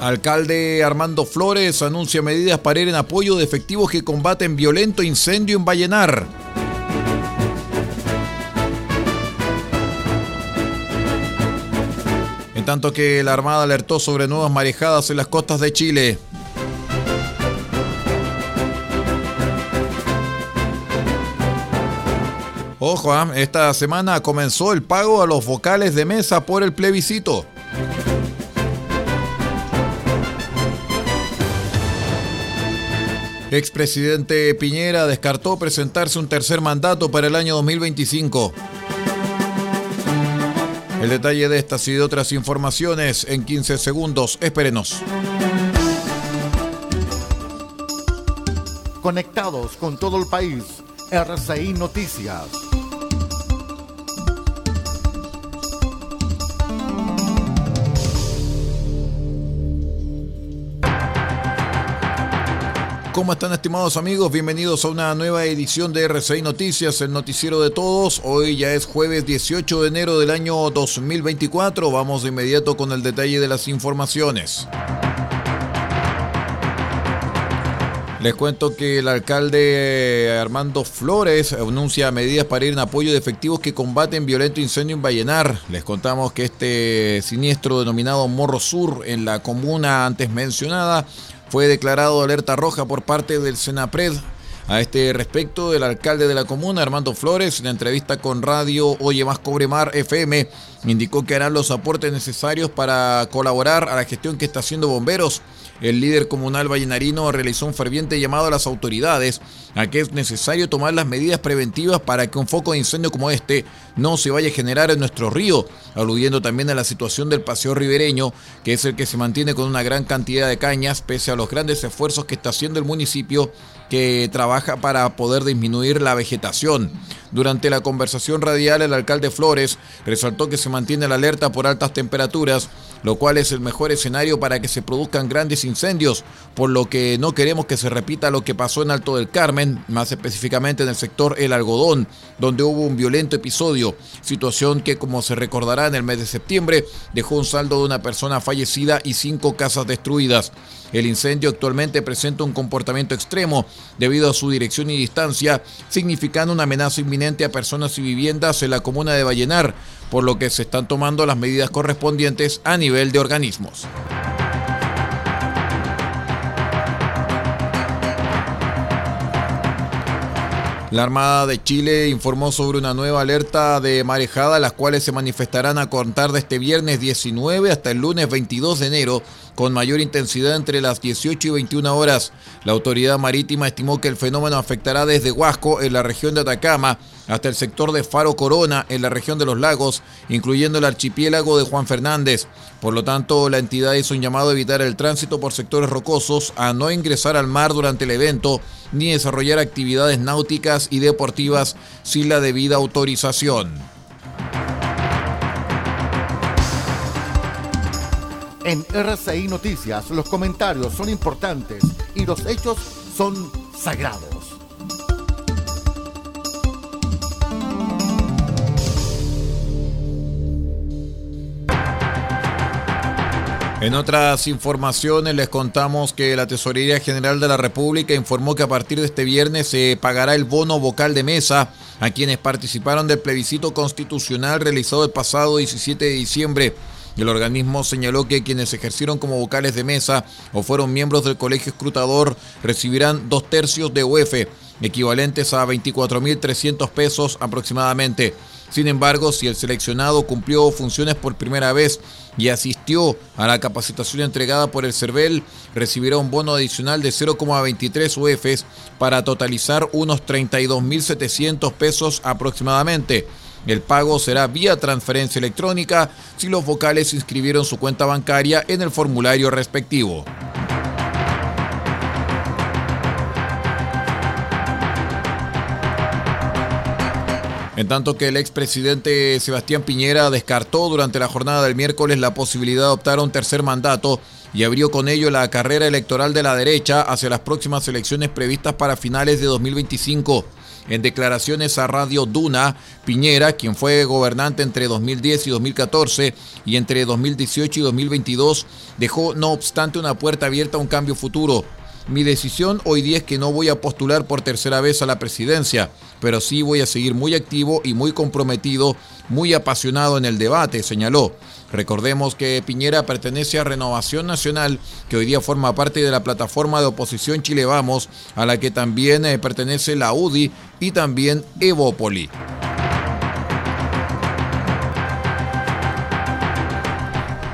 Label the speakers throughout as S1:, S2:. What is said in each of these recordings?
S1: Alcalde Armando Flores anuncia medidas para ir en apoyo de efectivos que combaten violento incendio en Vallenar. En tanto que la Armada alertó sobre nuevas marejadas en las costas de Chile. Ojo, ¿ah? esta semana comenzó el pago a los vocales de mesa por el plebiscito. Expresidente Piñera descartó presentarse un tercer mandato para el año 2025. El detalle de estas y de otras informaciones en 15 segundos. Espérenos.
S2: Conectados con todo el país. RCI Noticias.
S1: ¿Cómo están estimados amigos? Bienvenidos a una nueva edición de RCI Noticias, el noticiero de todos. Hoy ya es jueves 18 de enero del año 2024. Vamos de inmediato con el detalle de las informaciones. Les cuento que el alcalde Armando Flores anuncia medidas para ir en apoyo de efectivos que combaten violento incendio en Vallenar. Les contamos que este siniestro denominado Morro Sur en la comuna antes mencionada fue declarado alerta roja por parte del Senapred. A este respecto, el alcalde de la comuna, Armando Flores, en entrevista con Radio Oye Más Cobremar FM, indicó que harán los aportes necesarios para colaborar a la gestión que está haciendo bomberos. El líder comunal vallenarino realizó un ferviente llamado a las autoridades a que es necesario tomar las medidas preventivas para que un foco de incendio como este no se vaya a generar en nuestro río, aludiendo también a la situación del paseo ribereño, que es el que se mantiene con una gran cantidad de cañas, pese a los grandes esfuerzos que está haciendo el municipio que trabaja para poder disminuir la vegetación. Durante la conversación radial, el alcalde Flores resaltó que se mantiene la alerta por altas temperaturas, lo cual es el mejor escenario para que se produzcan grandes incendios, por lo que no queremos que se repita lo que pasó en Alto del Carmen, más específicamente en el sector El Algodón, donde hubo un violento episodio, situación que como se recordará en el mes de septiembre dejó un saldo de una persona fallecida y cinco casas destruidas. El incendio actualmente presenta un comportamiento extremo debido a su dirección y distancia, significando una amenaza inminente a personas y viviendas en la comuna de Vallenar, por lo que se están tomando las medidas correspondientes a nivel de organismos. La Armada de Chile informó sobre una nueva alerta de marejada, las cuales se manifestarán a contar de este viernes 19 hasta el lunes 22 de enero, con mayor intensidad entre las 18 y 21 horas. La autoridad marítima estimó que el fenómeno afectará desde Huasco, en la región de Atacama, hasta el sector de Faro Corona, en la región de los lagos, incluyendo el archipiélago de Juan Fernández. Por lo tanto, la entidad hizo un llamado a evitar el tránsito por sectores rocosos, a no ingresar al mar durante el evento, ni desarrollar actividades náuticas y deportivas sin la debida autorización.
S2: En RCI Noticias los comentarios son importantes y los hechos son sagrados.
S1: En otras informaciones les contamos que la Tesorería General de la República informó que a partir de este viernes se pagará el bono vocal de mesa a quienes participaron del plebiscito constitucional realizado el pasado 17 de diciembre El organismo señaló que quienes ejercieron como vocales de mesa o fueron miembros del colegio escrutador recibirán dos tercios de UF, equivalentes a 24.300 pesos aproximadamente. Sin embargo, si el seleccionado cumplió funciones por primera vez y asistió a la capacitación entregada por el CERVEL, recibirá un bono adicional de 0,23 UFs para totalizar unos 32.700 pesos aproximadamente. El pago será vía transferencia electrónica si los vocales inscribieron su cuenta bancaria en el formulario respectivo. En tanto que el expresidente Sebastián Piñera descartó durante la jornada del miércoles la posibilidad de optar a un tercer mandato y abrió con ello la carrera electoral de la derecha hacia las próximas elecciones previstas para finales de 2025. En declaraciones a Radio Duna, Piñera, quien fue gobernante entre 2010 y 2014 y entre 2018 y 2022, dejó no obstante una puerta abierta a un cambio futuro. Mi decisión hoy día es que no voy a postular por tercera vez a la presidencia, pero sí voy a seguir muy activo y muy comprometido, muy apasionado en el debate, señaló. Recordemos que Piñera pertenece a Renovación Nacional, que hoy día forma parte de la plataforma de oposición Chile Vamos, a la que también eh, pertenece la UDI y también Evópoli.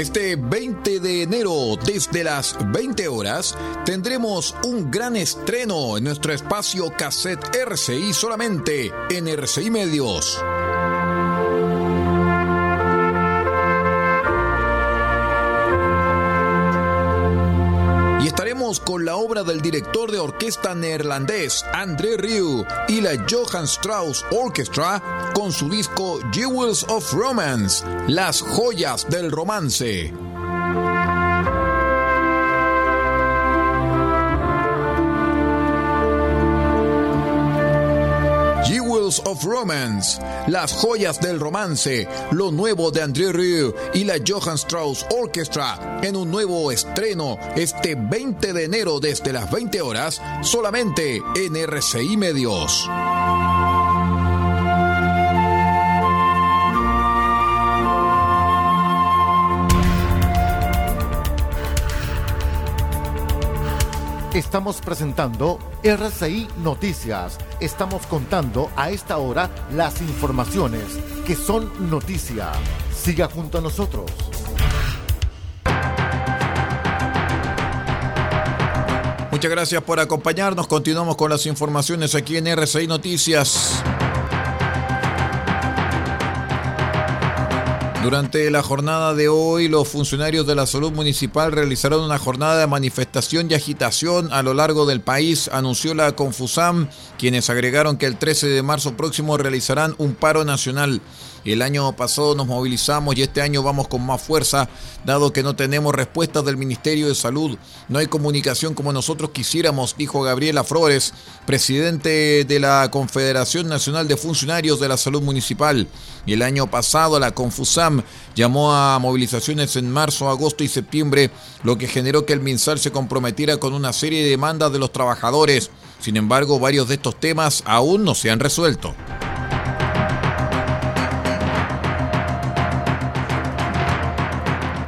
S1: Este 20 de enero, desde las 20 horas, tendremos un gran estreno en nuestro espacio Cassette RCI solamente en RCI Medios. Obra del director de orquesta neerlandés André Rieu y la Johann Strauss Orchestra con su disco Jewels of Romance, las joyas del romance. Romance, las joyas del romance, lo nuevo de André Rieu y la Johann Strauss Orchestra en un nuevo estreno este 20 de enero desde las 20 horas solamente en RCI Medios.
S2: Estamos presentando RCI Noticias. Estamos contando a esta hora las informaciones que son noticia. Siga junto a nosotros.
S1: Muchas gracias por acompañarnos. Continuamos con las informaciones aquí en RCI Noticias. Durante la jornada de hoy, los funcionarios de la salud municipal realizaron una jornada de manifestación y agitación a lo largo del país, anunció la Confusam, quienes agregaron que el 13 de marzo próximo realizarán un paro nacional. El año pasado nos movilizamos y este año vamos con más fuerza, dado que no tenemos respuestas del Ministerio de Salud. No hay comunicación como nosotros quisiéramos, dijo Gabriela Flores, presidente de la Confederación Nacional de Funcionarios de la Salud Municipal. El año pasado la Confusam Llamó a movilizaciones en marzo, agosto y septiembre, lo que generó que el MinSal se comprometiera con una serie de demandas de los trabajadores. Sin embargo, varios de estos temas aún no se han resuelto.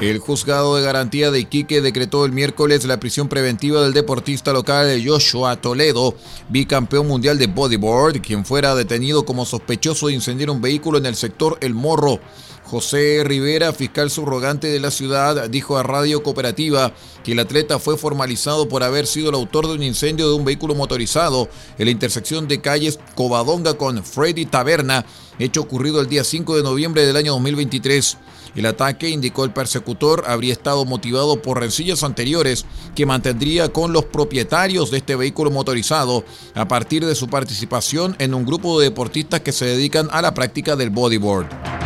S1: El juzgado de garantía de Iquique decretó el miércoles la prisión preventiva del deportista local Joshua Toledo, bicampeón mundial de bodyboard, quien fuera detenido como sospechoso de incendiar un vehículo en el sector El Morro. José Rivera, fiscal subrogante de la ciudad, dijo a Radio Cooperativa que el atleta fue formalizado por haber sido el autor de un incendio de un vehículo motorizado en la intersección de calles Covadonga con Freddy Taberna, hecho ocurrido el día 5 de noviembre del año 2023. El ataque, indicó el persecutor, habría estado motivado por rencillas anteriores que mantendría con los propietarios de este vehículo motorizado a partir de su participación en un grupo de deportistas que se dedican a la práctica del bodyboard.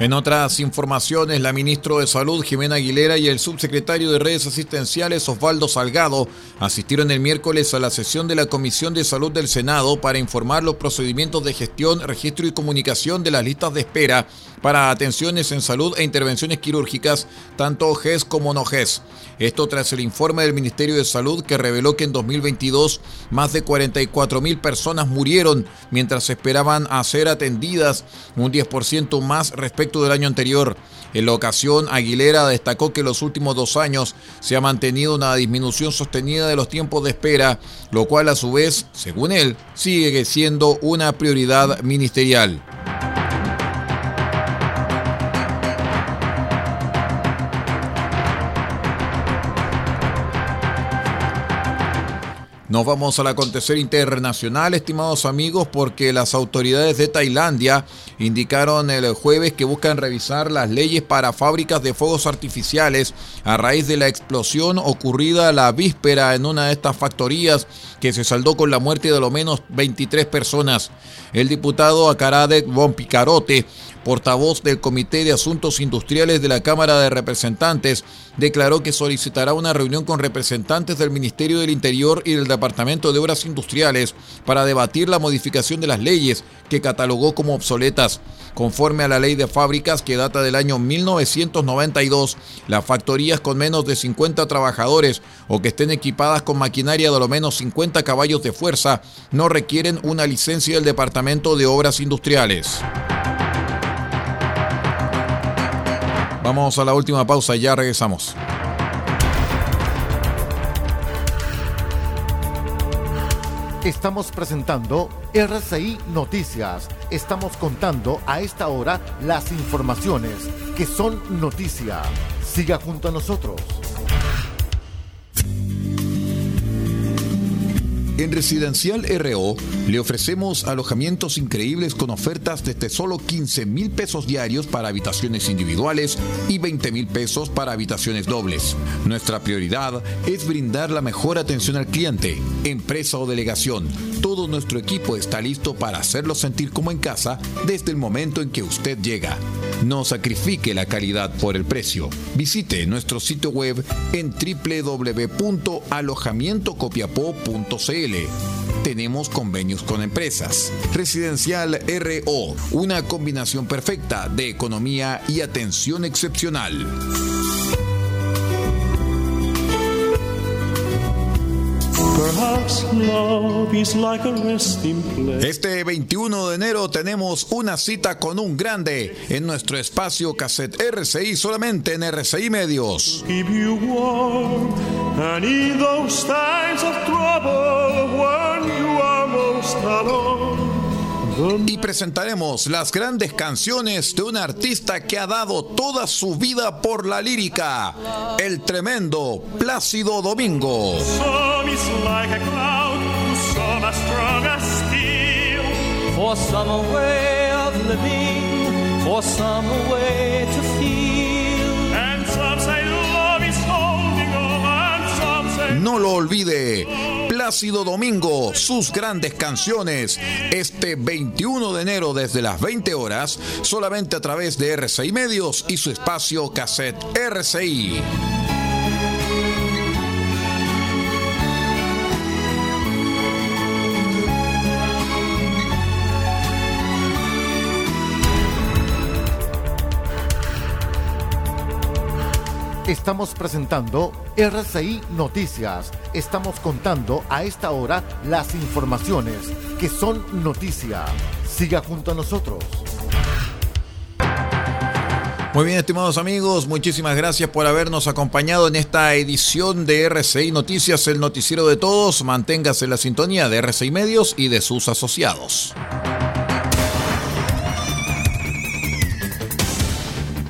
S1: En otras informaciones, la ministra de Salud, Jimena Aguilera, y el subsecretario de Redes Asistenciales, Osvaldo Salgado, asistieron el miércoles a la sesión de la Comisión de Salud del Senado para informar los procedimientos de gestión, registro y comunicación de las listas de espera para atenciones en salud e intervenciones quirúrgicas, tanto GES como no GES. Esto tras el informe del Ministerio de Salud que reveló que en 2022 más de 44 mil personas murieron mientras esperaban a ser atendidas, un 10% más respecto del año anterior. En la ocasión, Aguilera destacó que en los últimos dos años se ha mantenido una disminución sostenida de los tiempos de espera, lo cual a su vez, según él, sigue siendo una prioridad ministerial. Nos vamos al acontecer internacional, estimados amigos, porque las autoridades de Tailandia indicaron el jueves que buscan revisar las leyes para fábricas de fuegos artificiales a raíz de la explosión ocurrida la víspera en una de estas factorías que se saldó con la muerte de lo menos 23 personas. El diputado Akaradek Von Picarote portavoz del Comité de Asuntos Industriales de la Cámara de Representantes, declaró que solicitará una reunión con representantes del Ministerio del Interior y del Departamento de Obras Industriales para debatir la modificación de las leyes que catalogó como obsoletas. Conforme a la ley de fábricas que data del año 1992, las factorías con menos de 50 trabajadores o que estén equipadas con maquinaria de lo menos 50 caballos de fuerza no requieren una licencia del Departamento de Obras Industriales. Vamos a la última pausa y ya regresamos.
S2: Estamos presentando RCI Noticias. Estamos contando a esta hora las informaciones que son noticia. Siga junto a nosotros.
S1: En Residencial RO le ofrecemos alojamientos increíbles con ofertas desde solo 15 mil pesos diarios para habitaciones individuales y 20 mil pesos para habitaciones dobles. Nuestra prioridad es brindar la mejor atención al cliente, empresa o delegación. Todo nuestro equipo está listo para hacerlo sentir como en casa desde el momento en que usted llega. No sacrifique la calidad por el precio. Visite nuestro sitio web en www.alojamientocopiapó.cl tenemos convenios con empresas. Residencial RO, una combinación perfecta de economía y atención excepcional. Este 21 de enero tenemos una cita con un grande en nuestro espacio cassette RCI solamente en RCI Medios. Y presentaremos las grandes canciones de un artista que ha dado toda su vida por la lírica, el tremendo Plácido Domingo. No lo olvide Plácido Domingo, sus grandes canciones, este 21 de enero desde las 20 horas, solamente a través de RCI Medios y su espacio cassette RCI.
S2: Estamos presentando RCI Noticias. Estamos contando a esta hora las informaciones que son noticia. Siga junto a nosotros.
S1: Muy bien, estimados amigos, muchísimas gracias por habernos acompañado en esta edición de RCI Noticias, el noticiero de todos. Manténgase en la sintonía de RCI Medios y de sus asociados.